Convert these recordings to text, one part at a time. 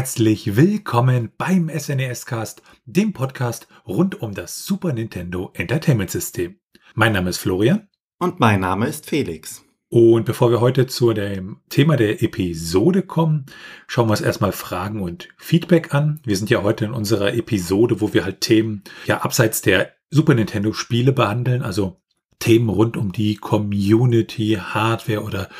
Herzlich willkommen beim SNES Cast, dem Podcast rund um das Super Nintendo Entertainment System. Mein Name ist Florian. Und mein Name ist Felix. Und bevor wir heute zu dem Thema der Episode kommen, schauen wir uns erstmal Fragen und Feedback an. Wir sind ja heute in unserer Episode, wo wir halt Themen ja abseits der Super Nintendo Spiele behandeln, also Themen rund um die Community, Hardware oder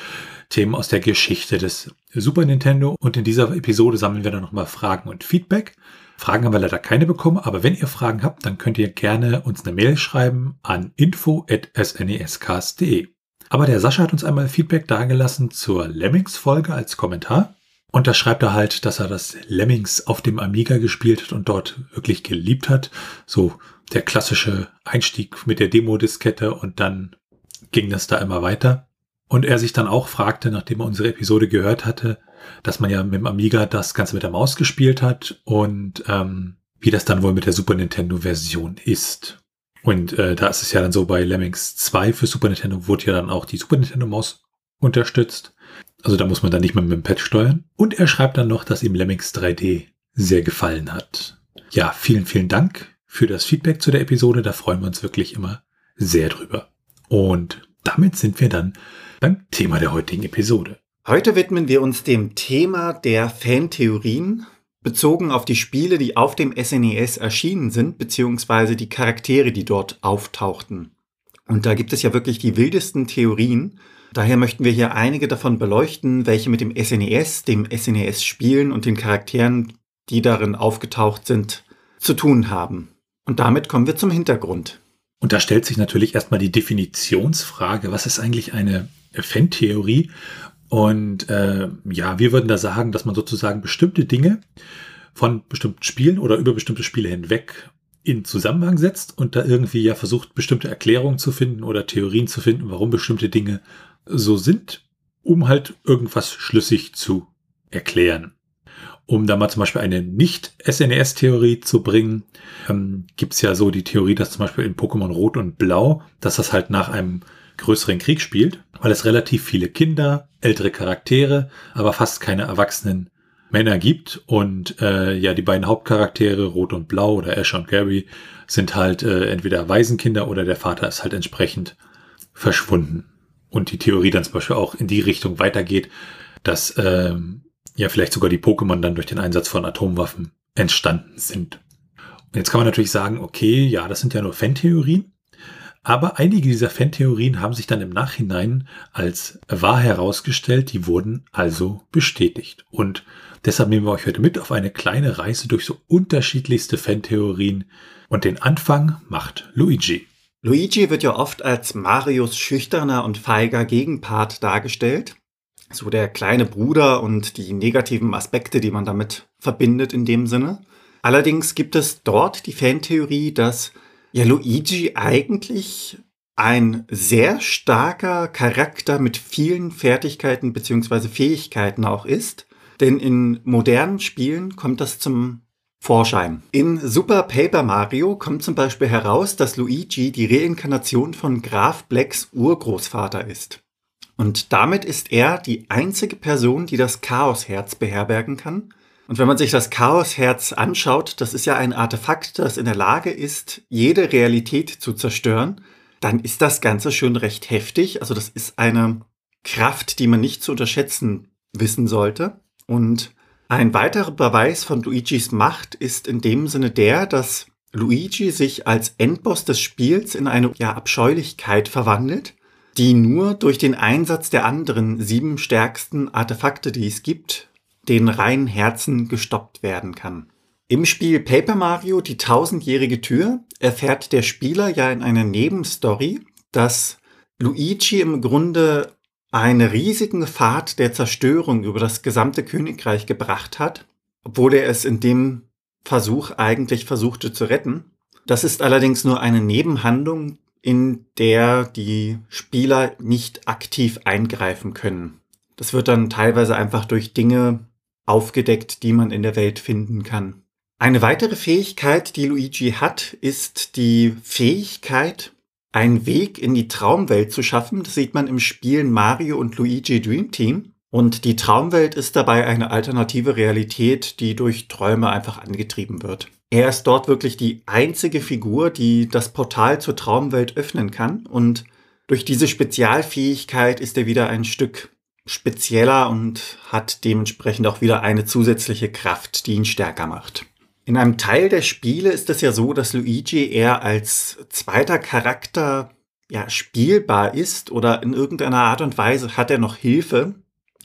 Themen aus der Geschichte des Super Nintendo. Und in dieser Episode sammeln wir dann nochmal Fragen und Feedback. Fragen haben wir leider keine bekommen, aber wenn ihr Fragen habt, dann könnt ihr gerne uns eine Mail schreiben an info.snescast.de. Aber der Sascha hat uns einmal Feedback dargelassen zur Lemmings-Folge als Kommentar. Und da schreibt er halt, dass er das Lemmings auf dem Amiga gespielt hat und dort wirklich geliebt hat. So der klassische Einstieg mit der Demo-Diskette und dann ging das da immer weiter. Und er sich dann auch fragte, nachdem er unsere Episode gehört hatte, dass man ja mit dem Amiga das Ganze mit der Maus gespielt hat und ähm, wie das dann wohl mit der Super Nintendo-Version ist. Und äh, da ist es ja dann so, bei Lemmings 2 für Super Nintendo wurde ja dann auch die Super Nintendo-Maus unterstützt. Also da muss man dann nicht mehr mit dem Pad steuern. Und er schreibt dann noch, dass ihm Lemmings 3D sehr gefallen hat. Ja, vielen, vielen Dank für das Feedback zu der Episode. Da freuen wir uns wirklich immer sehr drüber. Und damit sind wir dann beim Thema der heutigen Episode. Heute widmen wir uns dem Thema der Fantheorien, bezogen auf die Spiele, die auf dem SNES e erschienen sind, beziehungsweise die Charaktere, die dort auftauchten. Und da gibt es ja wirklich die wildesten Theorien. Daher möchten wir hier einige davon beleuchten, welche mit dem SNES, e dem SNES-Spielen und den Charakteren, die darin aufgetaucht sind, zu tun haben. Und damit kommen wir zum Hintergrund. Und da stellt sich natürlich erstmal die Definitionsfrage, was ist eigentlich eine Fan-Theorie. Und äh, ja, wir würden da sagen, dass man sozusagen bestimmte Dinge von bestimmten Spielen oder über bestimmte Spiele hinweg in Zusammenhang setzt und da irgendwie ja versucht, bestimmte Erklärungen zu finden oder Theorien zu finden, warum bestimmte Dinge so sind, um halt irgendwas schlüssig zu erklären. Um da mal zum Beispiel eine Nicht-SNES-Theorie zu bringen, ähm, gibt ja so die Theorie, dass zum Beispiel in Pokémon Rot und Blau, dass das halt nach einem größeren Krieg spielt, weil es relativ viele Kinder, ältere Charaktere, aber fast keine erwachsenen Männer gibt. Und äh, ja, die beiden Hauptcharaktere, Rot und Blau oder Ash und Gary, sind halt äh, entweder Waisenkinder oder der Vater ist halt entsprechend verschwunden. Und die Theorie dann zum Beispiel auch in die Richtung weitergeht, dass ähm, ja vielleicht sogar die Pokémon dann durch den Einsatz von Atomwaffen entstanden sind. Und jetzt kann man natürlich sagen, okay, ja, das sind ja nur Fantheorien. Aber einige dieser Fantheorien haben sich dann im Nachhinein als wahr herausgestellt, die wurden also bestätigt. Und deshalb nehmen wir euch heute mit auf eine kleine Reise durch so unterschiedlichste Fantheorien. Und den Anfang macht Luigi. Luigi wird ja oft als Marios schüchterner und feiger Gegenpart dargestellt. So der kleine Bruder und die negativen Aspekte, die man damit verbindet in dem Sinne. Allerdings gibt es dort die Fantheorie, dass ja Luigi eigentlich ein sehr starker Charakter mit vielen Fertigkeiten beziehungsweise Fähigkeiten auch ist. Denn in modernen Spielen kommt das zum Vorschein. In Super Paper Mario kommt zum Beispiel heraus, dass Luigi die Reinkarnation von Graf Blacks Urgroßvater ist. Und damit ist er die einzige Person, die das Chaosherz beherbergen kann und wenn man sich das Chaosherz anschaut, das ist ja ein Artefakt, das in der Lage ist, jede Realität zu zerstören, dann ist das Ganze schon recht heftig. Also das ist eine Kraft, die man nicht zu unterschätzen wissen sollte. Und ein weiterer Beweis von Luigis Macht ist in dem Sinne der, dass Luigi sich als Endboss des Spiels in eine ja, Abscheulichkeit verwandelt, die nur durch den Einsatz der anderen sieben stärksten Artefakte, die es gibt, den reinen Herzen gestoppt werden kann. Im Spiel Paper Mario, die tausendjährige Tür, erfährt der Spieler ja in einer Nebenstory, dass Luigi im Grunde einen riesigen Pfad der Zerstörung über das gesamte Königreich gebracht hat, obwohl er es in dem Versuch eigentlich versuchte zu retten. Das ist allerdings nur eine Nebenhandlung, in der die Spieler nicht aktiv eingreifen können. Das wird dann teilweise einfach durch Dinge aufgedeckt, die man in der Welt finden kann. Eine weitere Fähigkeit, die Luigi hat, ist die Fähigkeit, einen Weg in die Traumwelt zu schaffen. Das sieht man im Spiel Mario und Luigi Dream Team. Und die Traumwelt ist dabei eine alternative Realität, die durch Träume einfach angetrieben wird. Er ist dort wirklich die einzige Figur, die das Portal zur Traumwelt öffnen kann. Und durch diese Spezialfähigkeit ist er wieder ein Stück spezieller und hat dementsprechend auch wieder eine zusätzliche Kraft, die ihn stärker macht. In einem Teil der Spiele ist es ja so, dass Luigi eher als zweiter Charakter ja, spielbar ist oder in irgendeiner Art und Weise hat er noch Hilfe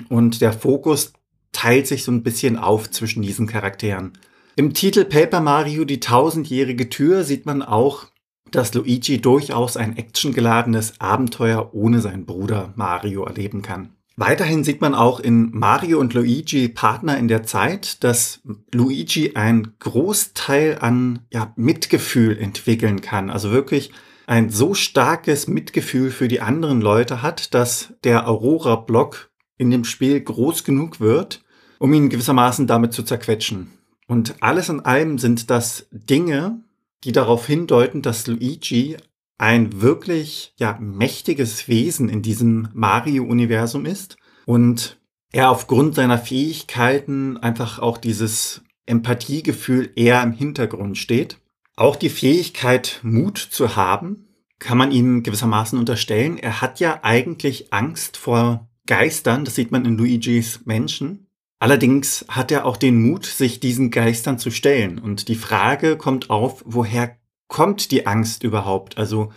und der Fokus teilt sich so ein bisschen auf zwischen diesen Charakteren. Im Titel Paper Mario die tausendjährige Tür sieht man auch, dass Luigi durchaus ein actiongeladenes Abenteuer ohne seinen Bruder Mario erleben kann. Weiterhin sieht man auch in Mario und Luigi Partner in der Zeit, dass Luigi einen Großteil an ja, Mitgefühl entwickeln kann. Also wirklich ein so starkes Mitgefühl für die anderen Leute hat, dass der Aurora-Block in dem Spiel groß genug wird, um ihn gewissermaßen damit zu zerquetschen. Und alles in allem sind das Dinge, die darauf hindeuten, dass Luigi ein wirklich ja mächtiges Wesen in diesem Mario-Universum ist und er aufgrund seiner Fähigkeiten einfach auch dieses Empathiegefühl eher im Hintergrund steht. Auch die Fähigkeit, Mut zu haben, kann man ihm gewissermaßen unterstellen. Er hat ja eigentlich Angst vor Geistern, das sieht man in Luigis Menschen. Allerdings hat er auch den Mut, sich diesen Geistern zu stellen. Und die Frage kommt auf, woher kommt die Angst überhaupt? Also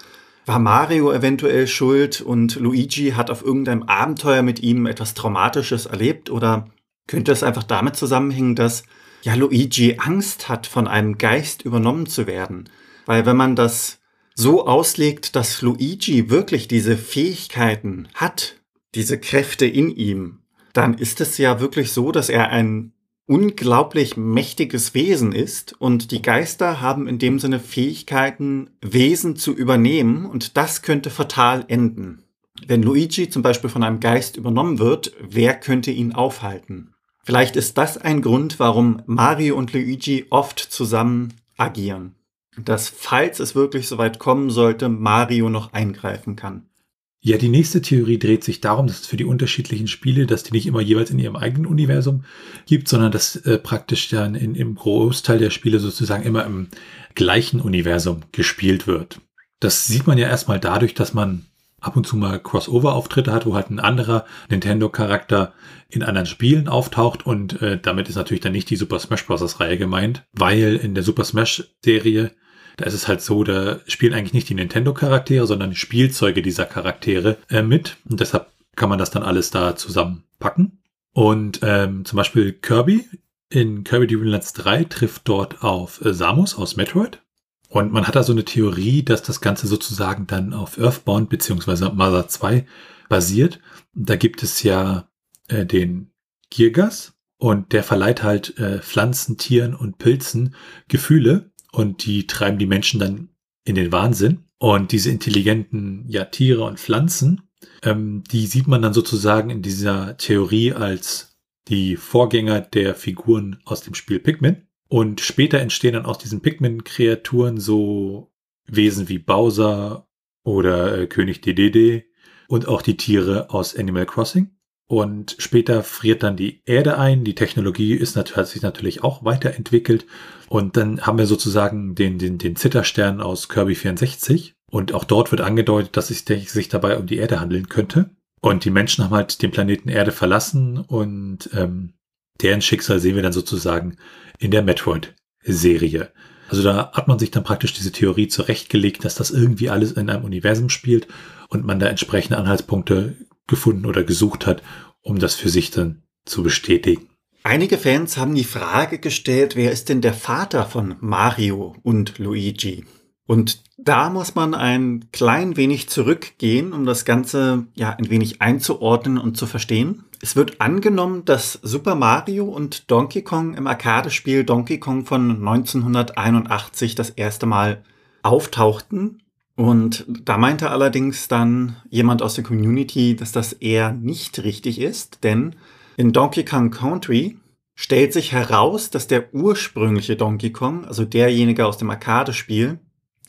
war Mario eventuell schuld und Luigi hat auf irgendeinem Abenteuer mit ihm etwas Traumatisches erlebt? Oder könnte es einfach damit zusammenhängen, dass ja Luigi Angst hat, von einem Geist übernommen zu werden? Weil wenn man das so auslegt, dass Luigi wirklich diese Fähigkeiten hat, diese Kräfte in ihm, dann ist es ja wirklich so, dass er ein unglaublich mächtiges Wesen ist und die Geister haben in dem Sinne Fähigkeiten, Wesen zu übernehmen und das könnte fatal enden. Wenn Luigi zum Beispiel von einem Geist übernommen wird, wer könnte ihn aufhalten? Vielleicht ist das ein Grund, warum Mario und Luigi oft zusammen agieren. Dass, falls es wirklich so weit kommen sollte, Mario noch eingreifen kann. Ja, die nächste Theorie dreht sich darum, dass es für die unterschiedlichen Spiele, dass die nicht immer jeweils in ihrem eigenen Universum gibt, sondern dass äh, praktisch dann in, im Großteil der Spiele sozusagen immer im gleichen Universum gespielt wird. Das sieht man ja erstmal dadurch, dass man ab und zu mal Crossover-Auftritte hat, wo halt ein anderer Nintendo-Charakter in anderen Spielen auftaucht und äh, damit ist natürlich dann nicht die Super Smash Bros. Reihe gemeint, weil in der Super Smash-Serie da ist es halt so, da spielen eigentlich nicht die Nintendo-Charaktere, sondern die Spielzeuge dieser Charaktere äh, mit. Und deshalb kann man das dann alles da zusammenpacken. Und ähm, zum Beispiel Kirby in Kirby Dream Lands 3 trifft dort auf äh, Samus aus Metroid. Und man hat da so eine Theorie, dass das Ganze sozusagen dann auf Earthbound bzw. Mother 2 basiert. Da gibt es ja äh, den Girgas und der verleiht halt äh, Pflanzen, Tieren und Pilzen Gefühle und die treiben die Menschen dann in den Wahnsinn. Und diese intelligenten ja, Tiere und Pflanzen, ähm, die sieht man dann sozusagen in dieser Theorie als die Vorgänger der Figuren aus dem Spiel Pikmin. Und später entstehen dann aus diesen Pikmin-Kreaturen so Wesen wie Bowser oder äh, König Dedede und auch die Tiere aus Animal Crossing. Und später friert dann die Erde ein. Die Technologie ist, hat sich natürlich auch weiterentwickelt. Und dann haben wir sozusagen den, den, den Zitterstern aus Kirby 64. Und auch dort wird angedeutet, dass es sich dabei um die Erde handeln könnte. Und die Menschen haben halt den Planeten Erde verlassen und ähm, deren Schicksal sehen wir dann sozusagen in der Metroid-Serie. Also da hat man sich dann praktisch diese Theorie zurechtgelegt, dass das irgendwie alles in einem Universum spielt und man da entsprechende Anhaltspunkte gefunden oder gesucht hat, um das für sich dann zu bestätigen. Einige Fans haben die Frage gestellt, wer ist denn der Vater von Mario und Luigi? Und da muss man ein klein wenig zurückgehen, um das Ganze ja ein wenig einzuordnen und zu verstehen. Es wird angenommen, dass Super Mario und Donkey Kong im Arcade-Spiel Donkey Kong von 1981 das erste Mal auftauchten und da meinte allerdings dann jemand aus der Community, dass das eher nicht richtig ist, denn in Donkey Kong Country stellt sich heraus, dass der ursprüngliche Donkey Kong, also derjenige aus dem Arcade-Spiel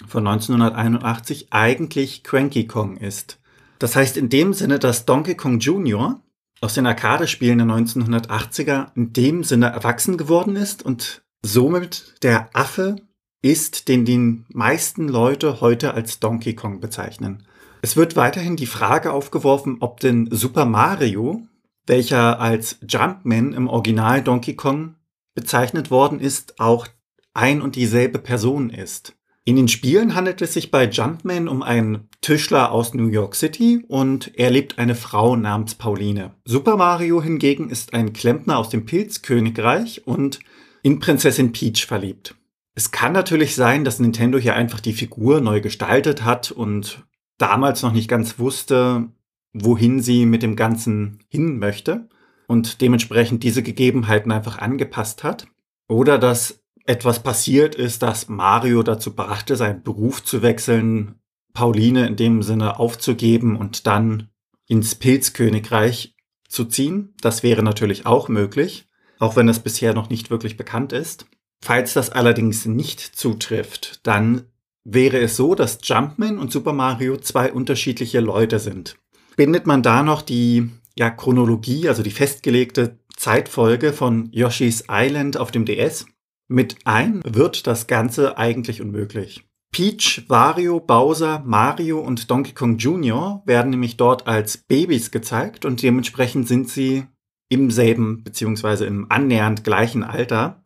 von 1981, eigentlich Cranky Kong ist. Das heißt in dem Sinne, dass Donkey Kong Jr. aus den Arcade-Spielen der 1980er in dem Sinne erwachsen geworden ist und somit der Affe ist, den die meisten Leute heute als Donkey Kong bezeichnen. Es wird weiterhin die Frage aufgeworfen, ob denn Super Mario, welcher als Jumpman im Original Donkey Kong bezeichnet worden ist, auch ein und dieselbe Person ist. In den Spielen handelt es sich bei Jumpman um einen Tischler aus New York City und er lebt eine Frau namens Pauline. Super Mario hingegen ist ein Klempner aus dem Pilzkönigreich und in Prinzessin Peach verliebt. Es kann natürlich sein, dass Nintendo hier einfach die Figur neu gestaltet hat und damals noch nicht ganz wusste, wohin sie mit dem Ganzen hin möchte und dementsprechend diese Gegebenheiten einfach angepasst hat. Oder dass etwas passiert ist, das Mario dazu brachte, seinen Beruf zu wechseln, Pauline in dem Sinne aufzugeben und dann ins Pilzkönigreich zu ziehen. Das wäre natürlich auch möglich, auch wenn es bisher noch nicht wirklich bekannt ist. Falls das allerdings nicht zutrifft, dann wäre es so, dass Jumpman und Super Mario zwei unterschiedliche Leute sind. Bindet man da noch die ja, Chronologie, also die festgelegte Zeitfolge von Yoshi's Island auf dem DS mit ein, wird das Ganze eigentlich unmöglich. Peach, Wario, Bowser, Mario und Donkey Kong Jr. werden nämlich dort als Babys gezeigt und dementsprechend sind sie im selben beziehungsweise im annähernd gleichen Alter.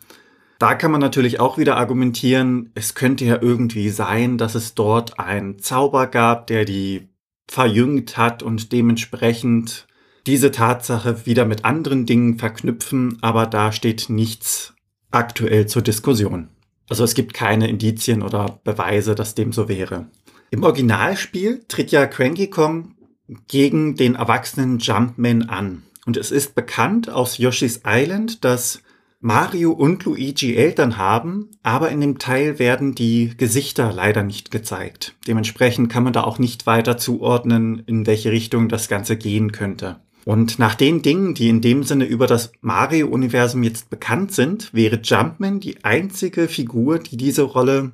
Da kann man natürlich auch wieder argumentieren, es könnte ja irgendwie sein, dass es dort einen Zauber gab, der die verjüngt hat und dementsprechend diese Tatsache wieder mit anderen Dingen verknüpfen, aber da steht nichts aktuell zur Diskussion. Also es gibt keine Indizien oder Beweise, dass dem so wäre. Im Originalspiel tritt ja Cranky Kong gegen den erwachsenen Jumpman an. Und es ist bekannt aus Yoshi's Island, dass Mario und Luigi Eltern haben, aber in dem Teil werden die Gesichter leider nicht gezeigt. Dementsprechend kann man da auch nicht weiter zuordnen, in welche Richtung das Ganze gehen könnte. Und nach den Dingen, die in dem Sinne über das Mario-Universum jetzt bekannt sind, wäre Jumpman die einzige Figur, die diese Rolle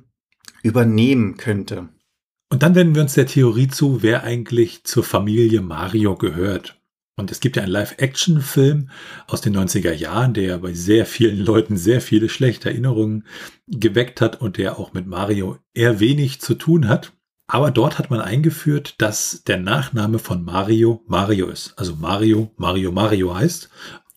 übernehmen könnte. Und dann wenden wir uns der Theorie zu, wer eigentlich zur Familie Mario gehört. Und es gibt ja einen Live-Action-Film aus den 90er Jahren, der bei sehr vielen Leuten sehr viele schlechte Erinnerungen geweckt hat und der auch mit Mario eher wenig zu tun hat. Aber dort hat man eingeführt, dass der Nachname von Mario Mario ist. Also Mario Mario Mario heißt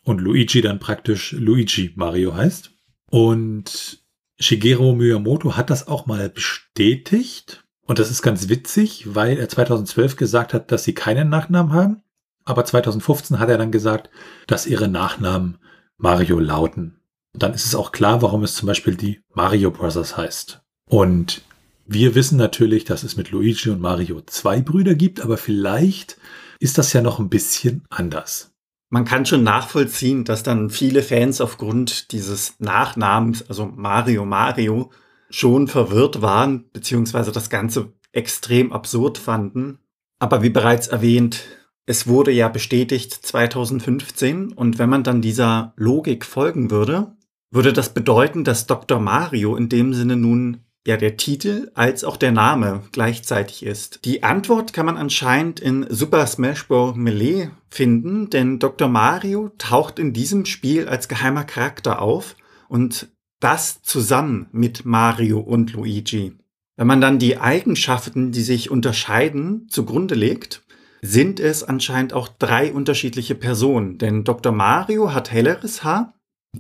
und Luigi dann praktisch Luigi Mario heißt. Und Shigeru Miyamoto hat das auch mal bestätigt. Und das ist ganz witzig, weil er 2012 gesagt hat, dass sie keinen Nachnamen haben. Aber 2015 hat er dann gesagt, dass ihre Nachnamen Mario lauten. Dann ist es auch klar, warum es zum Beispiel die Mario Brothers heißt. Und wir wissen natürlich, dass es mit Luigi und Mario zwei Brüder gibt, aber vielleicht ist das ja noch ein bisschen anders. Man kann schon nachvollziehen, dass dann viele Fans aufgrund dieses Nachnamens, also Mario Mario, schon verwirrt waren, beziehungsweise das Ganze extrem absurd fanden. Aber wie bereits erwähnt, es wurde ja bestätigt 2015 und wenn man dann dieser Logik folgen würde, würde das bedeuten, dass Dr. Mario in dem Sinne nun ja der Titel als auch der Name gleichzeitig ist. Die Antwort kann man anscheinend in Super Smash Bros. Melee finden, denn Dr. Mario taucht in diesem Spiel als geheimer Charakter auf und das zusammen mit Mario und Luigi. Wenn man dann die Eigenschaften, die sich unterscheiden, zugrunde legt, sind es anscheinend auch drei unterschiedliche Personen. Denn Dr. Mario hat helleres Haar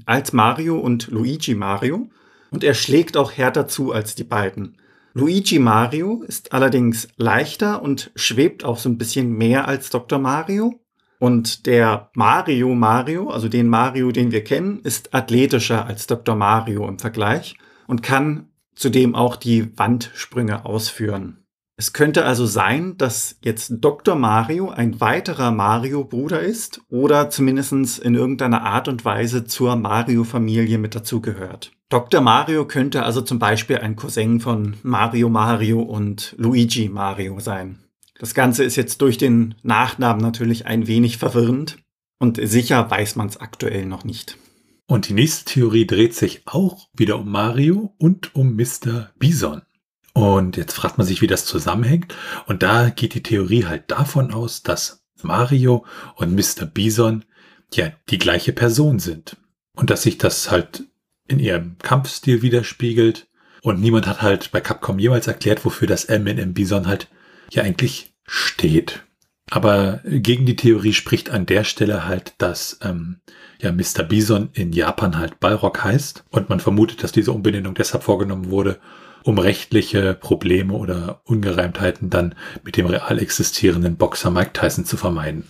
als Mario und Luigi Mario und er schlägt auch härter zu als die beiden. Luigi Mario ist allerdings leichter und schwebt auch so ein bisschen mehr als Dr. Mario. Und der Mario Mario, also den Mario, den wir kennen, ist athletischer als Dr. Mario im Vergleich und kann zudem auch die Wandsprünge ausführen. Es könnte also sein, dass jetzt Dr. Mario ein weiterer Mario-Bruder ist oder zumindest in irgendeiner Art und Weise zur Mario-Familie mit dazugehört. Dr. Mario könnte also zum Beispiel ein Cousin von Mario Mario und Luigi Mario sein. Das Ganze ist jetzt durch den Nachnamen natürlich ein wenig verwirrend und sicher weiß man es aktuell noch nicht. Und die nächste Theorie dreht sich auch wieder um Mario und um Mr. Bison. Und jetzt fragt man sich, wie das zusammenhängt. Und da geht die Theorie halt davon aus, dass Mario und Mr. Bison ja die gleiche Person sind. Und dass sich das halt in ihrem Kampfstil widerspiegelt. Und niemand hat halt bei Capcom jemals erklärt, wofür das M in M Bison halt ja eigentlich steht. Aber gegen die Theorie spricht an der Stelle halt, dass ähm, ja Mr. Bison in Japan halt Balrog heißt und man vermutet, dass diese Umbenennung deshalb vorgenommen wurde, um rechtliche Probleme oder Ungereimtheiten dann mit dem real existierenden Boxer Mike Tyson zu vermeiden.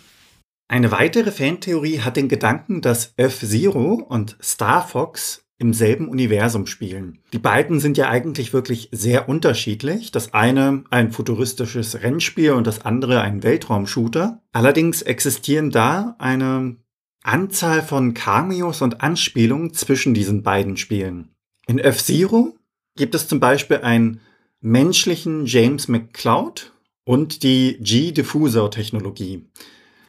Eine weitere Fantheorie hat den Gedanken, dass F-Zero und Star Fox im selben Universum spielen. Die beiden sind ja eigentlich wirklich sehr unterschiedlich. Das eine ein futuristisches Rennspiel und das andere ein Weltraumshooter. Allerdings existieren da eine Anzahl von Cameos und Anspielungen zwischen diesen beiden Spielen. In F-Zero gibt es zum Beispiel einen menschlichen James McCloud und die G-Diffusor-Technologie.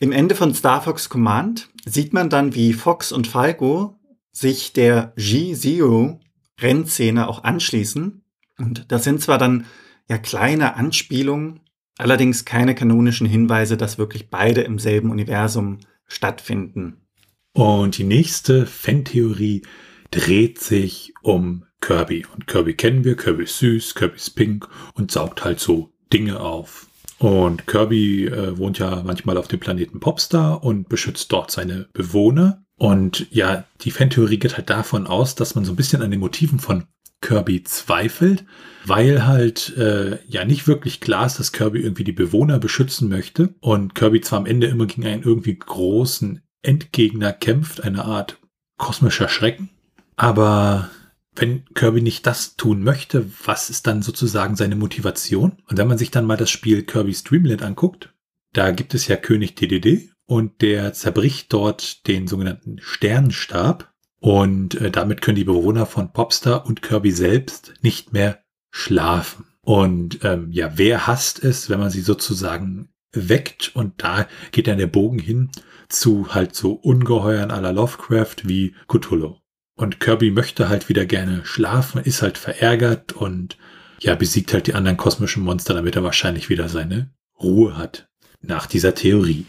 Im Ende von Star Fox Command sieht man dann, wie Fox und Falco sich der G-Zero Rennszene auch anschließen. Und das sind zwar dann ja kleine Anspielungen, allerdings keine kanonischen Hinweise, dass wirklich beide im selben Universum stattfinden. Und die nächste Fan-Theorie dreht sich um Kirby. Und Kirby kennen wir, Kirby ist süß, Kirby ist pink und saugt halt so Dinge auf. Und Kirby äh, wohnt ja manchmal auf dem Planeten Popstar und beschützt dort seine Bewohner. Und ja, die Fantheorie geht halt davon aus, dass man so ein bisschen an den Motiven von Kirby zweifelt, weil halt äh, ja nicht wirklich klar ist, dass Kirby irgendwie die Bewohner beschützen möchte und Kirby zwar am Ende immer gegen einen irgendwie großen Endgegner kämpft, eine Art kosmischer Schrecken, aber wenn Kirby nicht das tun möchte, was ist dann sozusagen seine Motivation? Und wenn man sich dann mal das Spiel Kirby's Dreamland anguckt, da gibt es ja König DDD und der zerbricht dort den sogenannten Sternenstab und äh, damit können die Bewohner von Popstar und Kirby selbst nicht mehr schlafen. Und ähm, ja, wer hasst es, wenn man sie sozusagen weckt und da geht dann der Bogen hin zu halt so Ungeheuern aller Lovecraft wie Cthulhu. Und Kirby möchte halt wieder gerne schlafen, ist halt verärgert und ja, besiegt halt die anderen kosmischen Monster, damit er wahrscheinlich wieder seine Ruhe hat. Nach dieser Theorie.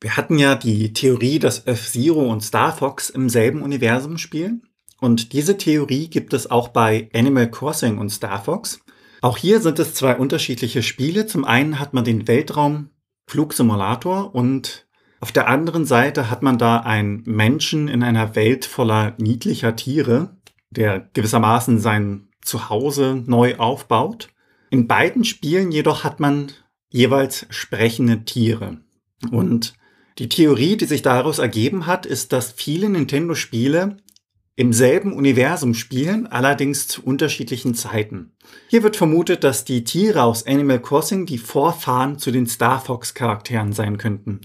Wir hatten ja die Theorie, dass F-Zero und Star Fox im selben Universum spielen. Und diese Theorie gibt es auch bei Animal Crossing und Star Fox. Auch hier sind es zwei unterschiedliche Spiele. Zum einen hat man den Weltraumflugsimulator und auf der anderen Seite hat man da einen Menschen in einer Welt voller niedlicher Tiere, der gewissermaßen sein Zuhause neu aufbaut. In beiden Spielen jedoch hat man jeweils sprechende Tiere. Und die Theorie, die sich daraus ergeben hat, ist, dass viele Nintendo-Spiele im selben Universum spielen, allerdings zu unterschiedlichen Zeiten. Hier wird vermutet, dass die Tiere aus Animal Crossing die Vorfahren zu den Star Fox Charakteren sein könnten.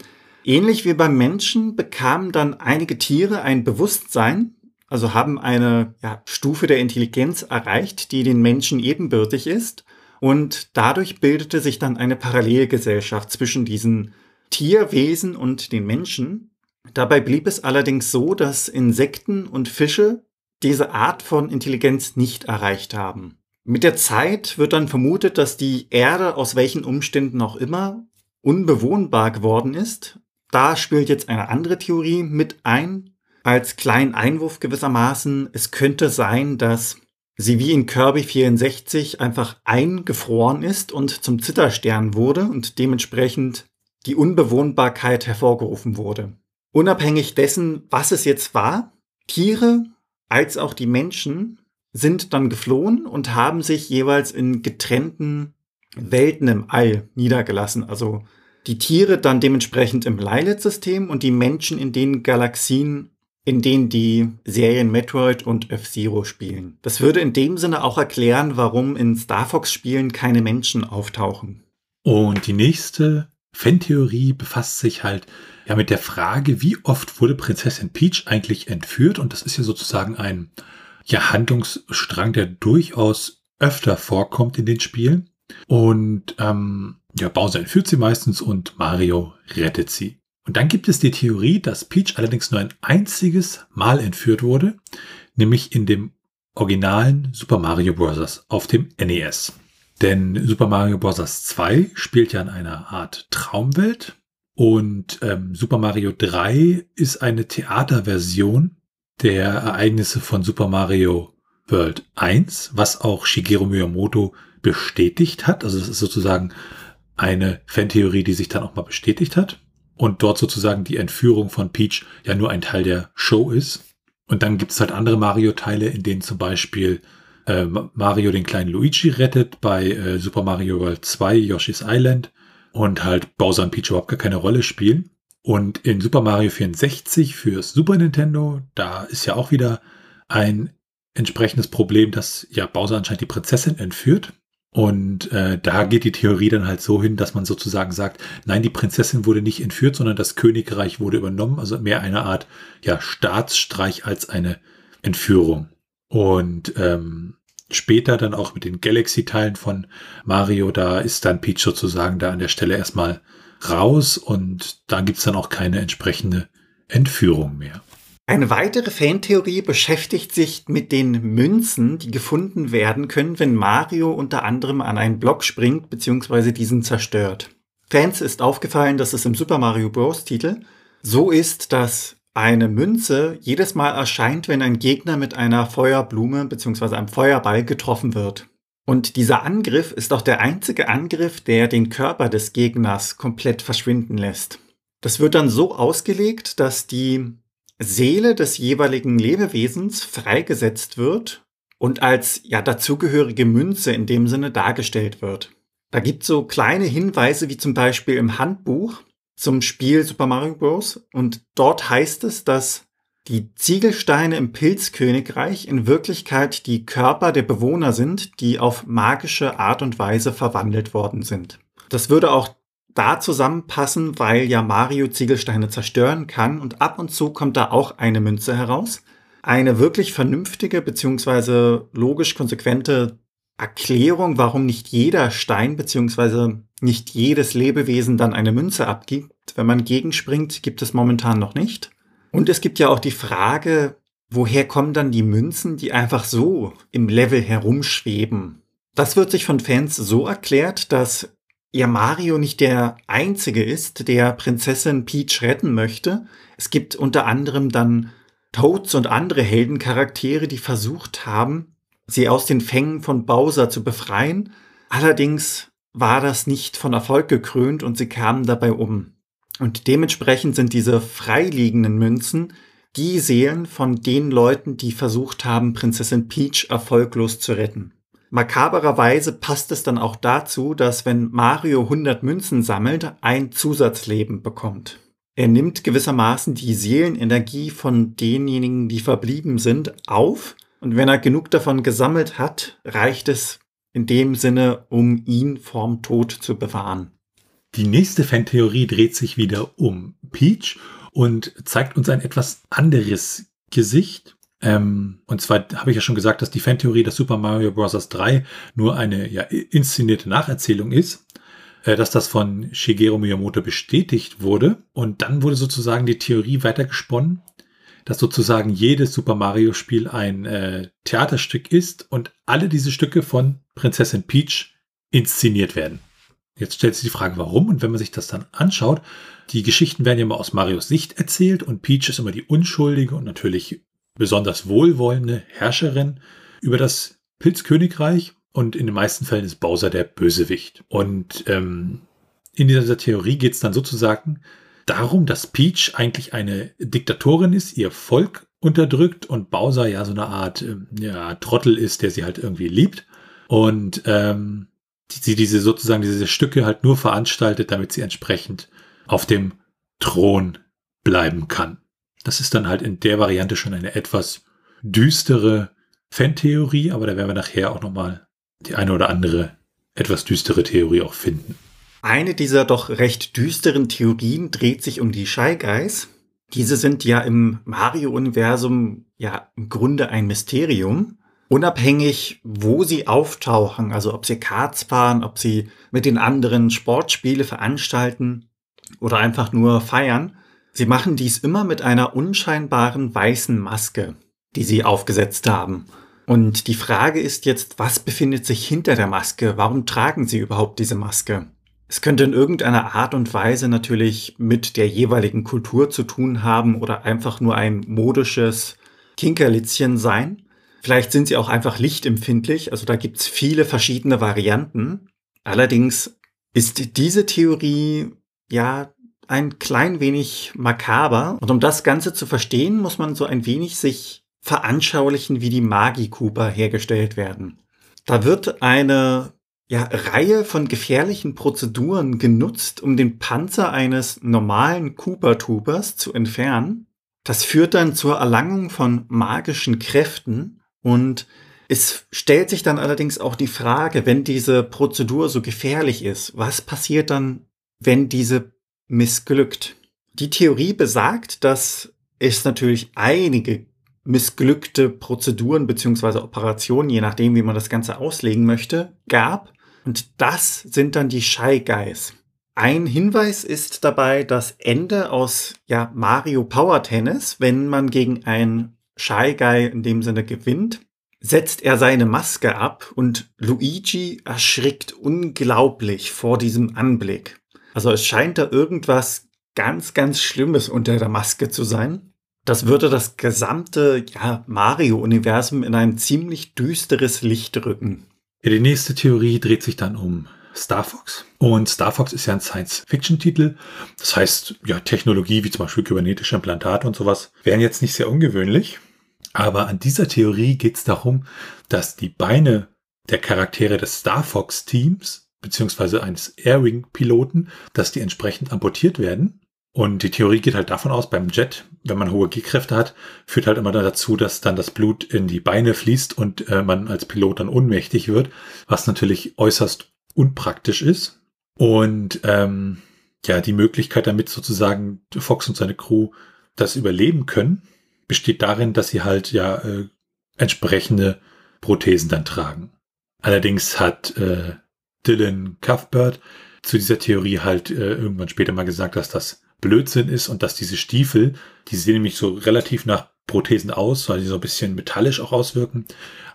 Ähnlich wie beim Menschen bekamen dann einige Tiere ein Bewusstsein, also haben eine ja, Stufe der Intelligenz erreicht, die den Menschen ebenbürtig ist. Und dadurch bildete sich dann eine Parallelgesellschaft zwischen diesen Tierwesen und den Menschen. Dabei blieb es allerdings so, dass Insekten und Fische diese Art von Intelligenz nicht erreicht haben. Mit der Zeit wird dann vermutet, dass die Erde aus welchen Umständen auch immer unbewohnbar geworden ist da spielt jetzt eine andere Theorie mit ein. Als kleinen Einwurf gewissermaßen, es könnte sein, dass sie wie in Kirby 64 einfach eingefroren ist und zum Zitterstern wurde und dementsprechend die Unbewohnbarkeit hervorgerufen wurde. Unabhängig dessen, was es jetzt war, Tiere als auch die Menschen sind dann geflohen und haben sich jeweils in getrennten Welten im All niedergelassen. Also die Tiere dann dementsprechend im Lylat-System und die Menschen in den Galaxien, in denen die Serien Metroid und F-Zero spielen. Das würde in dem Sinne auch erklären, warum in Star Fox-Spielen keine Menschen auftauchen. Und die nächste Fan-Theorie befasst sich halt ja mit der Frage, wie oft wurde Prinzessin Peach eigentlich entführt? Und das ist ja sozusagen ein ja, Handlungsstrang, der durchaus öfter vorkommt in den Spielen. Und ähm, ja, Bowser entführt sie meistens und Mario rettet sie. Und dann gibt es die Theorie, dass Peach allerdings nur ein einziges Mal entführt wurde, nämlich in dem originalen Super Mario Bros. auf dem NES. Denn Super Mario Bros. 2 spielt ja in einer Art Traumwelt Und ähm, Super Mario 3 ist eine Theaterversion der Ereignisse von Super Mario World 1, was auch Shigeru Miyamoto bestätigt hat. Also es ist sozusagen eine Fantheorie, die sich dann auch mal bestätigt hat. Und dort sozusagen die Entführung von Peach ja nur ein Teil der Show ist. Und dann gibt es halt andere Mario-Teile, in denen zum Beispiel äh, Mario den kleinen Luigi rettet, bei äh, Super Mario World 2 Yoshi's Island und halt Bowser und Peach überhaupt gar keine Rolle spielen. Und in Super Mario 64 fürs Super Nintendo, da ist ja auch wieder ein entsprechendes Problem, dass ja Bowser anscheinend die Prinzessin entführt. Und äh, da geht die Theorie dann halt so hin, dass man sozusagen sagt, nein, die Prinzessin wurde nicht entführt, sondern das Königreich wurde übernommen, also mehr eine Art ja Staatsstreich als eine Entführung. Und ähm, später dann auch mit den Galaxy-Teilen von Mario, da ist dann Peach sozusagen da an der Stelle erstmal raus und da gibt's dann auch keine entsprechende Entführung mehr. Eine weitere Fantheorie beschäftigt sich mit den Münzen, die gefunden werden können, wenn Mario unter anderem an einen Block springt bzw. diesen zerstört. Fans ist aufgefallen, dass es im Super Mario Bros. Titel so ist, dass eine Münze jedes Mal erscheint, wenn ein Gegner mit einer Feuerblume bzw. einem Feuerball getroffen wird. Und dieser Angriff ist auch der einzige Angriff, der den Körper des Gegners komplett verschwinden lässt. Das wird dann so ausgelegt, dass die Seele des jeweiligen Lebewesens freigesetzt wird und als ja dazugehörige Münze in dem Sinne dargestellt wird. Da gibt es so kleine Hinweise wie zum Beispiel im Handbuch zum Spiel Super Mario Bros. Und dort heißt es, dass die Ziegelsteine im Pilzkönigreich in Wirklichkeit die Körper der Bewohner sind, die auf magische Art und Weise verwandelt worden sind. Das würde auch da zusammenpassen, weil ja Mario Ziegelsteine zerstören kann und ab und zu kommt da auch eine Münze heraus. Eine wirklich vernünftige bzw. logisch konsequente Erklärung, warum nicht jeder Stein bzw. nicht jedes Lebewesen dann eine Münze abgibt, wenn man gegenspringt, gibt es momentan noch nicht. Und es gibt ja auch die Frage, woher kommen dann die Münzen, die einfach so im Level herumschweben? Das wird sich von Fans so erklärt, dass ja Mario nicht der einzige ist, der Prinzessin Peach retten möchte. Es gibt unter anderem dann Toads und andere Heldencharaktere, die versucht haben, sie aus den Fängen von Bowser zu befreien. Allerdings war das nicht von Erfolg gekrönt und sie kamen dabei um. Und dementsprechend sind diese freiliegenden Münzen die Seelen von den Leuten, die versucht haben, Prinzessin Peach erfolglos zu retten. Makabererweise passt es dann auch dazu, dass wenn Mario 100 Münzen sammelt, ein Zusatzleben bekommt. Er nimmt gewissermaßen die Seelenenergie von denjenigen, die verblieben sind, auf und wenn er genug davon gesammelt hat, reicht es in dem Sinne, um ihn vorm Tod zu bewahren. Die nächste Fantheorie dreht sich wieder um Peach und zeigt uns ein etwas anderes Gesicht. Ähm, und zwar habe ich ja schon gesagt, dass die Fantheorie, dass Super Mario Bros. 3 nur eine ja, inszenierte Nacherzählung ist, äh, dass das von Shigeru Miyamoto bestätigt wurde. Und dann wurde sozusagen die Theorie weitergesponnen, dass sozusagen jedes Super Mario Spiel ein äh, Theaterstück ist und alle diese Stücke von Prinzessin Peach inszeniert werden. Jetzt stellt sich die Frage, warum? Und wenn man sich das dann anschaut, die Geschichten werden ja immer aus Marios Sicht erzählt und Peach ist immer die unschuldige und natürlich besonders wohlwollende Herrscherin über das Pilzkönigreich und in den meisten Fällen ist Bowser der Bösewicht. Und ähm, in dieser Theorie geht es dann sozusagen darum, dass Peach eigentlich eine Diktatorin ist, ihr Volk unterdrückt und Bowser ja so eine Art ähm, ja, Trottel ist, der sie halt irgendwie liebt. Und ähm, sie diese sozusagen diese Stücke halt nur veranstaltet, damit sie entsprechend auf dem Thron bleiben kann. Das ist dann halt in der Variante schon eine etwas düstere Fantheorie, aber da werden wir nachher auch nochmal die eine oder andere etwas düstere Theorie auch finden. Eine dieser doch recht düsteren Theorien dreht sich um die Shy Guys. Diese sind ja im Mario-Universum ja im Grunde ein Mysterium. Unabhängig, wo sie auftauchen, also ob sie Karts fahren, ob sie mit den anderen Sportspiele veranstalten oder einfach nur feiern, Sie machen dies immer mit einer unscheinbaren weißen Maske, die sie aufgesetzt haben. Und die Frage ist jetzt, was befindet sich hinter der Maske? Warum tragen sie überhaupt diese Maske? Es könnte in irgendeiner Art und Weise natürlich mit der jeweiligen Kultur zu tun haben oder einfach nur ein modisches Kinkerlitzchen sein. Vielleicht sind sie auch einfach lichtempfindlich, also da gibt's viele verschiedene Varianten. Allerdings ist diese Theorie ja ein klein wenig makaber. Und um das Ganze zu verstehen, muss man so ein wenig sich veranschaulichen, wie die Magikuber hergestellt werden. Da wird eine ja, Reihe von gefährlichen Prozeduren genutzt, um den Panzer eines normalen Cooper-Tubers zu entfernen. Das führt dann zur Erlangung von magischen Kräften und es stellt sich dann allerdings auch die Frage, wenn diese Prozedur so gefährlich ist, was passiert dann, wenn diese missglückt? Die Theorie besagt, dass es natürlich einige missglückte Prozeduren beziehungsweise Operationen, je nachdem, wie man das Ganze auslegen möchte, gab. Und das sind dann die Shy Guys. Ein Hinweis ist dabei das Ende aus ja, Mario Power Tennis. Wenn man gegen ein Shy Guy in dem Sinne gewinnt, setzt er seine Maske ab und Luigi erschrickt unglaublich vor diesem Anblick. Also es scheint da irgendwas ganz, ganz Schlimmes unter der Maske zu sein. Das würde das gesamte ja, Mario-Universum in ein ziemlich düsteres Licht rücken. Ja, die nächste Theorie dreht sich dann um Star Fox. Und Star Fox ist ja ein Science-Fiction-Titel. Das heißt, ja, Technologie wie zum Beispiel kybernetische Implantate und sowas wären jetzt nicht sehr ungewöhnlich. Aber an dieser Theorie geht es darum, dass die Beine der Charaktere des Star Fox-Teams beziehungsweise eines Airwing-Piloten, dass die entsprechend amputiert werden und die Theorie geht halt davon aus, beim Jet, wenn man hohe G-Kräfte hat, führt halt immer dazu, dass dann das Blut in die Beine fließt und äh, man als Pilot dann ohnmächtig wird, was natürlich äußerst unpraktisch ist. Und ähm, ja, die Möglichkeit, damit sozusagen Fox und seine Crew das überleben können, besteht darin, dass sie halt ja äh, entsprechende Prothesen dann tragen. Allerdings hat äh, Dylan Cuthbert zu dieser Theorie halt äh, irgendwann später mal gesagt, dass das Blödsinn ist und dass diese Stiefel, die sehen nämlich so relativ nach Prothesen aus, weil die so ein bisschen metallisch auch auswirken,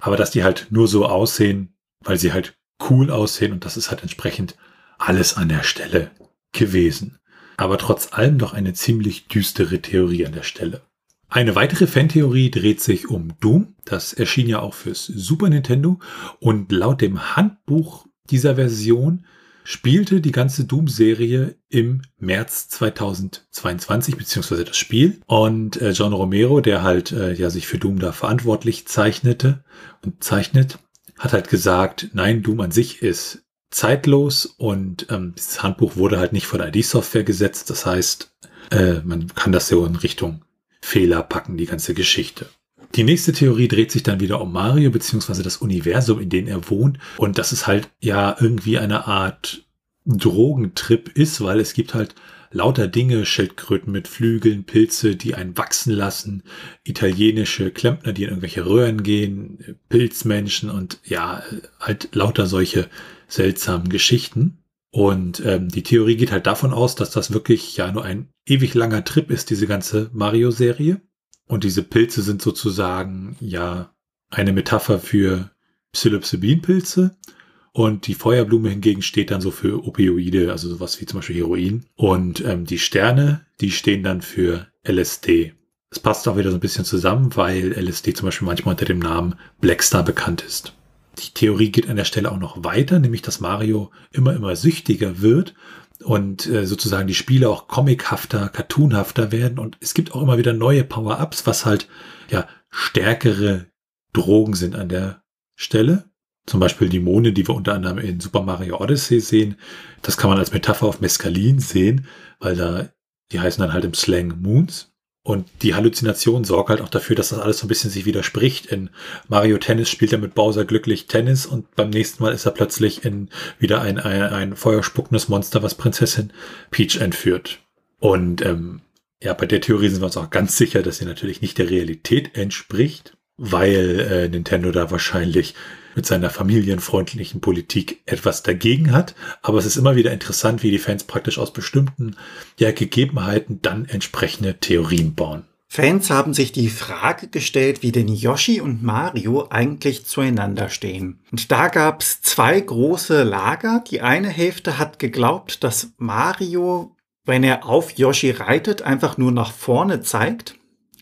aber dass die halt nur so aussehen, weil sie halt cool aussehen und das ist halt entsprechend alles an der Stelle gewesen. Aber trotz allem doch eine ziemlich düstere Theorie an der Stelle. Eine weitere Fantheorie dreht sich um Doom. Das erschien ja auch fürs Super Nintendo und laut dem Handbuch dieser Version spielte die ganze Doom-Serie im März 2022, beziehungsweise das Spiel. Und äh, John Romero, der halt äh, ja sich für Doom da verantwortlich zeichnete und zeichnet, hat halt gesagt, nein, Doom an sich ist zeitlos und ähm, dieses Handbuch wurde halt nicht von ID-Software gesetzt. Das heißt, äh, man kann das so in Richtung Fehler packen, die ganze Geschichte. Die nächste Theorie dreht sich dann wieder um Mario beziehungsweise das Universum, in dem er wohnt. Und das ist halt ja irgendwie eine Art Drogentrip ist, weil es gibt halt lauter Dinge, Schildkröten mit Flügeln, Pilze, die einen wachsen lassen, italienische Klempner, die in irgendwelche Röhren gehen, Pilzmenschen und ja, halt lauter solche seltsamen Geschichten. Und ähm, die Theorie geht halt davon aus, dass das wirklich ja nur ein ewig langer Trip ist, diese ganze Mario-Serie. Und diese Pilze sind sozusagen ja eine Metapher für Psilocybin-Pilze. Und die Feuerblume hingegen steht dann so für Opioide, also sowas wie zum Beispiel Heroin. Und ähm, die Sterne, die stehen dann für LSD. Das passt auch wieder so ein bisschen zusammen, weil LSD zum Beispiel manchmal unter dem Namen Blackstar bekannt ist. Die Theorie geht an der Stelle auch noch weiter, nämlich dass Mario immer, immer süchtiger wird und äh, sozusagen die Spiele auch comichafter, cartoonhafter werden und es gibt auch immer wieder neue Power-Ups, was halt ja stärkere Drogen sind an der Stelle. Zum Beispiel die Monde, die wir unter anderem in Super Mario Odyssey sehen. Das kann man als Metapher auf Mescalin sehen, weil da, die heißen dann halt im Slang Moons. Und die Halluzination sorgt halt auch dafür, dass das alles so ein bisschen sich widerspricht. In Mario Tennis spielt er mit Bowser glücklich Tennis und beim nächsten Mal ist er plötzlich in wieder ein, ein, ein feuerspuckendes Monster, was Prinzessin Peach entführt. Und ähm, ja, bei der Theorie sind wir uns auch ganz sicher, dass sie natürlich nicht der Realität entspricht, weil äh, Nintendo da wahrscheinlich mit seiner familienfreundlichen Politik etwas dagegen hat. Aber es ist immer wieder interessant, wie die Fans praktisch aus bestimmten ja, Gegebenheiten dann entsprechende Theorien bauen. Fans haben sich die Frage gestellt, wie denn Yoshi und Mario eigentlich zueinander stehen. Und da gab es zwei große Lager. Die eine Hälfte hat geglaubt, dass Mario, wenn er auf Yoshi reitet, einfach nur nach vorne zeigt.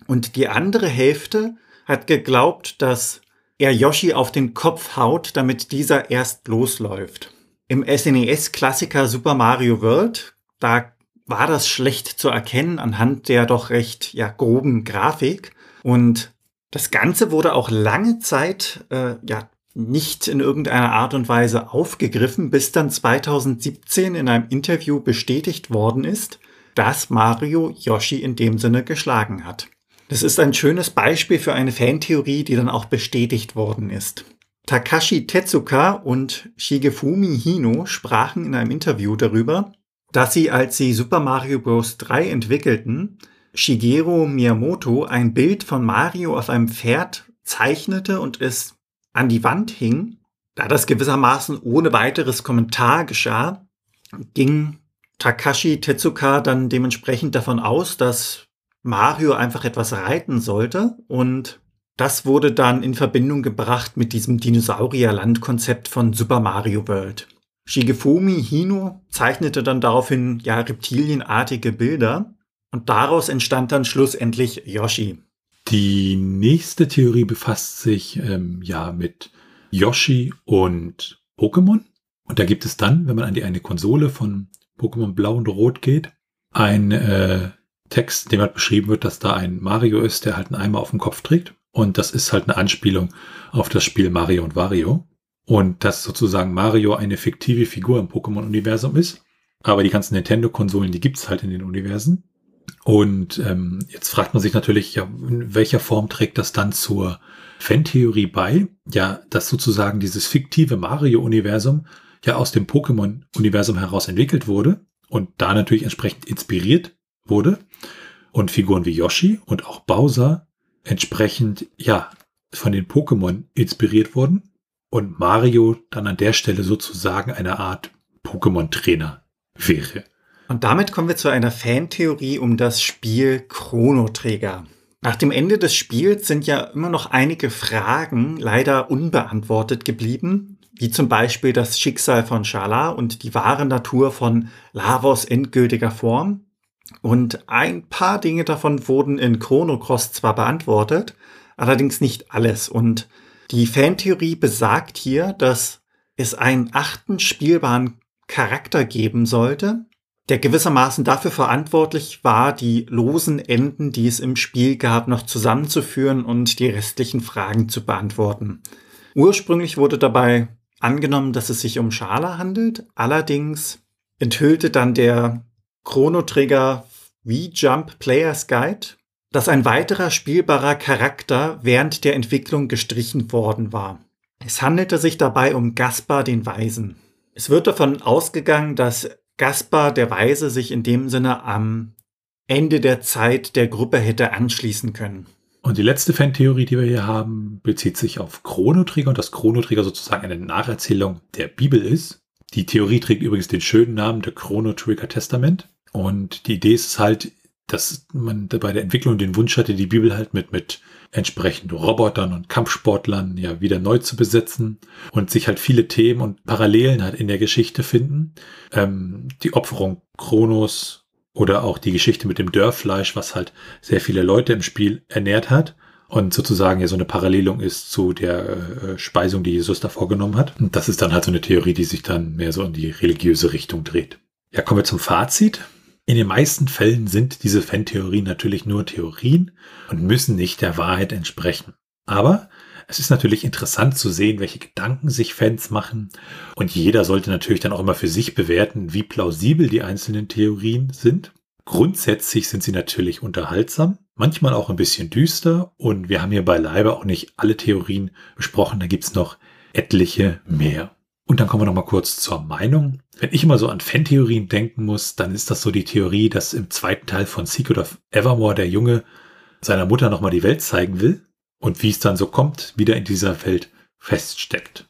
Und die andere Hälfte hat geglaubt, dass er Yoshi auf den Kopf haut, damit dieser erst losläuft. Im SNES-Klassiker Super Mario World, da war das schlecht zu erkennen anhand der doch recht ja, groben Grafik. Und das Ganze wurde auch lange Zeit äh, ja, nicht in irgendeiner Art und Weise aufgegriffen, bis dann 2017 in einem Interview bestätigt worden ist, dass Mario Yoshi in dem Sinne geschlagen hat. Das ist ein schönes Beispiel für eine Fantheorie, die dann auch bestätigt worden ist. Takashi Tezuka und Shigefumi Hino sprachen in einem Interview darüber, dass sie, als sie Super Mario Bros. 3 entwickelten, Shigeru Miyamoto ein Bild von Mario auf einem Pferd zeichnete und es an die Wand hing. Da das gewissermaßen ohne weiteres Kommentar geschah, ging Takashi Tezuka dann dementsprechend davon aus, dass Mario einfach etwas reiten sollte und das wurde dann in Verbindung gebracht mit diesem Dinosaurierland-Konzept von Super Mario World. Shigefumi Hino zeichnete dann daraufhin ja reptilienartige Bilder und daraus entstand dann schlussendlich Yoshi. Die nächste Theorie befasst sich ähm, ja mit Yoshi und Pokémon. Und da gibt es dann, wenn man an die eine Konsole von Pokémon Blau und Rot geht, ein äh, Text, in dem halt beschrieben wird, dass da ein Mario ist, der halt einen Eimer auf dem Kopf trägt. Und das ist halt eine Anspielung auf das Spiel Mario und Wario. Und dass sozusagen Mario eine fiktive Figur im Pokémon-Universum ist. Aber die ganzen Nintendo-Konsolen, die gibt's halt in den Universen. Und ähm, jetzt fragt man sich natürlich, ja, in welcher Form trägt das dann zur Fantheorie bei? Ja, dass sozusagen dieses fiktive Mario-Universum ja aus dem Pokémon-Universum heraus entwickelt wurde und da natürlich entsprechend inspiriert wurde. Und Figuren wie Yoshi und auch Bowser entsprechend, ja, von den Pokémon inspiriert wurden und Mario dann an der Stelle sozusagen eine Art Pokémon-Trainer wäre. Und damit kommen wir zu einer Fantheorie um das Spiel Chrono Trigger. Nach dem Ende des Spiels sind ja immer noch einige Fragen leider unbeantwortet geblieben, wie zum Beispiel das Schicksal von Shala und die wahre Natur von Lavos endgültiger Form. Und ein paar Dinge davon wurden in Chrono Cross zwar beantwortet, allerdings nicht alles. Und die Fantheorie besagt hier, dass es einen achten spielbaren Charakter geben sollte, der gewissermaßen dafür verantwortlich war, die losen Enden, die es im Spiel gab, noch zusammenzuführen und die restlichen Fragen zu beantworten. Ursprünglich wurde dabei angenommen, dass es sich um Schala handelt, allerdings enthüllte dann der Chrono Trigger V-Jump Players Guide dass ein weiterer spielbarer Charakter während der Entwicklung gestrichen worden war. Es handelte sich dabei um Gaspar den Weisen. Es wird davon ausgegangen, dass Gaspar der Weise sich in dem Sinne am Ende der Zeit der Gruppe hätte anschließen können. Und die letzte Fantheorie, die wir hier haben, bezieht sich auf Chrono Trigger und dass Chrono Trigger sozusagen eine Nacherzählung der Bibel ist. Die Theorie trägt übrigens den schönen Namen der Chrono Trigger Testament. Und die Idee ist halt, dass man bei der Entwicklung den Wunsch hatte, die Bibel halt mit, mit entsprechend Robotern und Kampfsportlern ja wieder neu zu besetzen und sich halt viele Themen und Parallelen halt in der Geschichte finden. Ähm, die Opferung Kronos oder auch die Geschichte mit dem Dörrfleisch, was halt sehr viele Leute im Spiel ernährt hat und sozusagen ja so eine Parallelung ist zu der äh, Speisung, die Jesus da vorgenommen hat. Und das ist dann halt so eine Theorie, die sich dann mehr so in die religiöse Richtung dreht. Ja, kommen wir zum Fazit. In den meisten Fällen sind diese Fan-Theorien natürlich nur Theorien und müssen nicht der Wahrheit entsprechen. Aber es ist natürlich interessant zu sehen, welche Gedanken sich Fans machen. Und jeder sollte natürlich dann auch immer für sich bewerten, wie plausibel die einzelnen Theorien sind. Grundsätzlich sind sie natürlich unterhaltsam, manchmal auch ein bisschen düster. Und wir haben hier beileibe auch nicht alle Theorien besprochen. Da gibt's noch etliche mehr. Und dann kommen wir noch mal kurz zur Meinung. Wenn ich immer so an Fantheorien denken muss, dann ist das so die Theorie, dass im zweiten Teil von Secret of Evermore der Junge seiner Mutter noch mal die Welt zeigen will und wie es dann so kommt, wieder in dieser Welt feststeckt.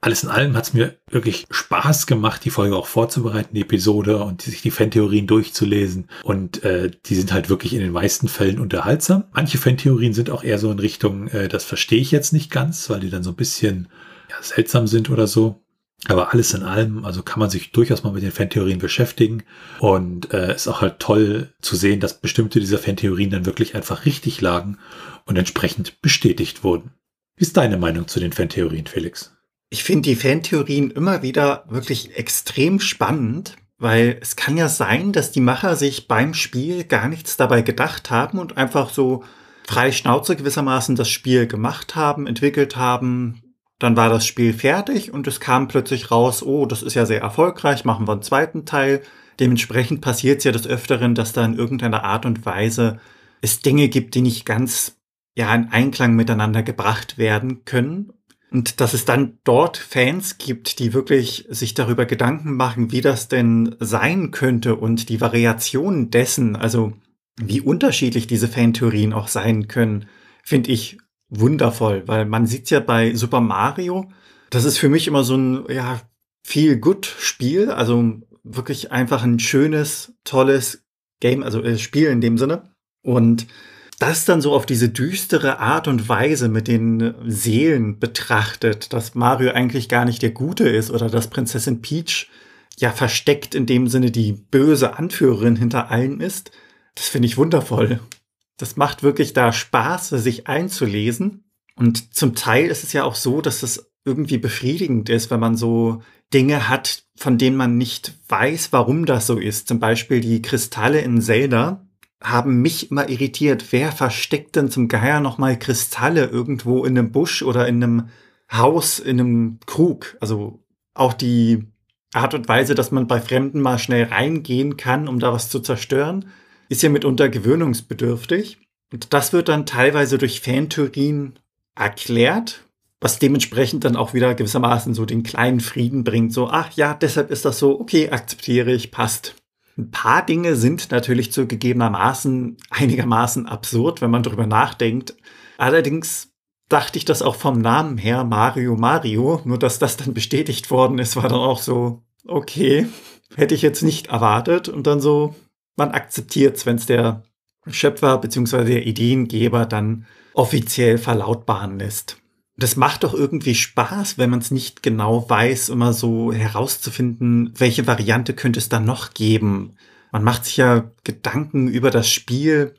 alles in allem hat es mir wirklich Spaß gemacht, die Folge auch vorzubereiten, die Episode und sich die Fantheorien durchzulesen. Und äh, die sind halt wirklich in den meisten Fällen unterhaltsam. Manche Fantheorien sind auch eher so in Richtung, äh, das verstehe ich jetzt nicht ganz, weil die dann so ein bisschen ja, seltsam sind oder so. Aber alles in allem, also kann man sich durchaus mal mit den Fantheorien beschäftigen. Und äh, ist auch halt toll zu sehen, dass bestimmte dieser Fantheorien dann wirklich einfach richtig lagen und entsprechend bestätigt wurden. Wie ist deine Meinung zu den Fantheorien, Felix? Ich finde die Fantheorien immer wieder wirklich extrem spannend, weil es kann ja sein, dass die Macher sich beim Spiel gar nichts dabei gedacht haben und einfach so frei Schnauze gewissermaßen das Spiel gemacht haben, entwickelt haben. Dann war das Spiel fertig und es kam plötzlich raus, oh, das ist ja sehr erfolgreich, machen wir einen zweiten Teil. Dementsprechend passiert es ja des Öfteren, dass da in irgendeiner Art und Weise es Dinge gibt, die nicht ganz ja in Einklang miteinander gebracht werden können und dass es dann dort Fans gibt, die wirklich sich darüber Gedanken machen, wie das denn sein könnte und die Variationen dessen, also wie unterschiedlich diese Fantheorien auch sein können, finde ich wundervoll, weil man sieht ja bei Super Mario, das ist für mich immer so ein, ja, viel gut Spiel, also wirklich einfach ein schönes, tolles Game, also äh, Spiel in dem Sinne. Und das dann so auf diese düstere Art und Weise mit den Seelen betrachtet, dass Mario eigentlich gar nicht der Gute ist oder dass Prinzessin Peach ja versteckt in dem Sinne die böse Anführerin hinter allen ist, das finde ich wundervoll. Das macht wirklich da Spaß, sich einzulesen. Und zum Teil ist es ja auch so, dass es irgendwie befriedigend ist, wenn man so Dinge hat, von denen man nicht weiß, warum das so ist. Zum Beispiel die Kristalle in Zelda haben mich immer irritiert. Wer versteckt denn zum Geier nochmal Kristalle irgendwo in einem Busch oder in einem Haus, in einem Krug? Also auch die Art und Weise, dass man bei Fremden mal schnell reingehen kann, um da was zu zerstören, ist ja mitunter gewöhnungsbedürftig. Und das wird dann teilweise durch Fantheorien erklärt, was dementsprechend dann auch wieder gewissermaßen so den kleinen Frieden bringt. So, ach ja, deshalb ist das so, okay, akzeptiere ich, passt. Ein paar Dinge sind natürlich zugegebenermaßen einigermaßen absurd, wenn man darüber nachdenkt. Allerdings dachte ich das auch vom Namen her Mario Mario, nur dass das dann bestätigt worden ist, war dann auch so, okay, hätte ich jetzt nicht erwartet und dann so, man akzeptiert es, wenn es der Schöpfer bzw. der Ideengeber dann offiziell verlautbaren lässt das macht doch irgendwie Spaß, wenn man es nicht genau weiß, immer so herauszufinden, welche Variante könnte es da noch geben. Man macht sich ja Gedanken über das Spiel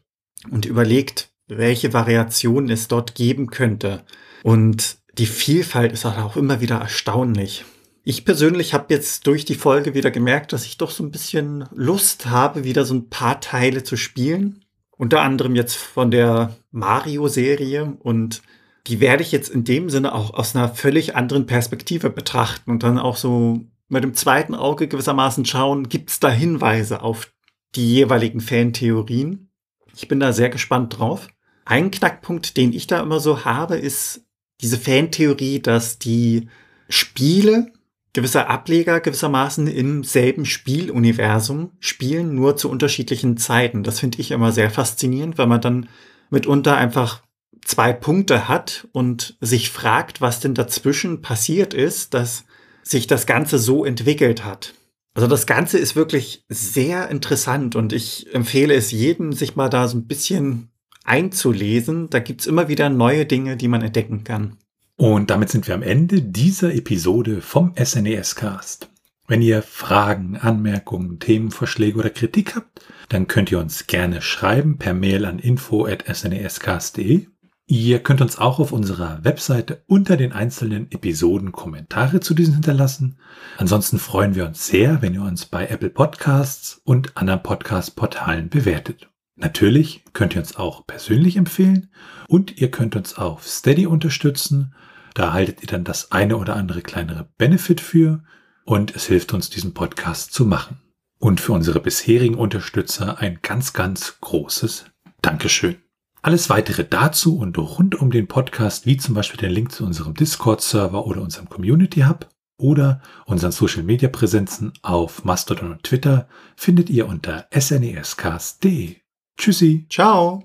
und überlegt, welche Variationen es dort geben könnte. Und die Vielfalt ist auch immer wieder erstaunlich. Ich persönlich habe jetzt durch die Folge wieder gemerkt, dass ich doch so ein bisschen Lust habe, wieder so ein paar Teile zu spielen. Unter anderem jetzt von der Mario-Serie und die werde ich jetzt in dem Sinne auch aus einer völlig anderen Perspektive betrachten und dann auch so mit dem zweiten Auge gewissermaßen schauen, gibt es da Hinweise auf die jeweiligen Fantheorien. Ich bin da sehr gespannt drauf. Ein Knackpunkt, den ich da immer so habe, ist diese Fantheorie, dass die Spiele gewisser Ableger gewissermaßen im selben Spieluniversum spielen, nur zu unterschiedlichen Zeiten. Das finde ich immer sehr faszinierend, weil man dann mitunter einfach zwei Punkte hat und sich fragt, was denn dazwischen passiert ist, dass sich das Ganze so entwickelt hat. Also das Ganze ist wirklich sehr interessant und ich empfehle es jedem, sich mal da so ein bisschen einzulesen. Da gibt's immer wieder neue Dinge, die man entdecken kann. Und damit sind wir am Ende dieser Episode vom SNES Cast. Wenn ihr Fragen, Anmerkungen, Themenvorschläge oder Kritik habt, dann könnt ihr uns gerne schreiben per Mail an info@snescast.de Ihr könnt uns auch auf unserer Webseite unter den einzelnen Episoden Kommentare zu diesen hinterlassen. Ansonsten freuen wir uns sehr, wenn ihr uns bei Apple Podcasts und anderen Podcast-Portalen bewertet. Natürlich könnt ihr uns auch persönlich empfehlen und ihr könnt uns auf Steady unterstützen. Da erhaltet ihr dann das eine oder andere kleinere Benefit für und es hilft uns, diesen Podcast zu machen. Und für unsere bisherigen Unterstützer ein ganz, ganz großes Dankeschön. Alles weitere dazu und rund um den Podcast, wie zum Beispiel den Link zu unserem Discord-Server oder unserem Community Hub oder unseren Social Media Präsenzen auf Mastodon und Twitter, findet ihr unter snescast.de. Tschüssi. Ciao.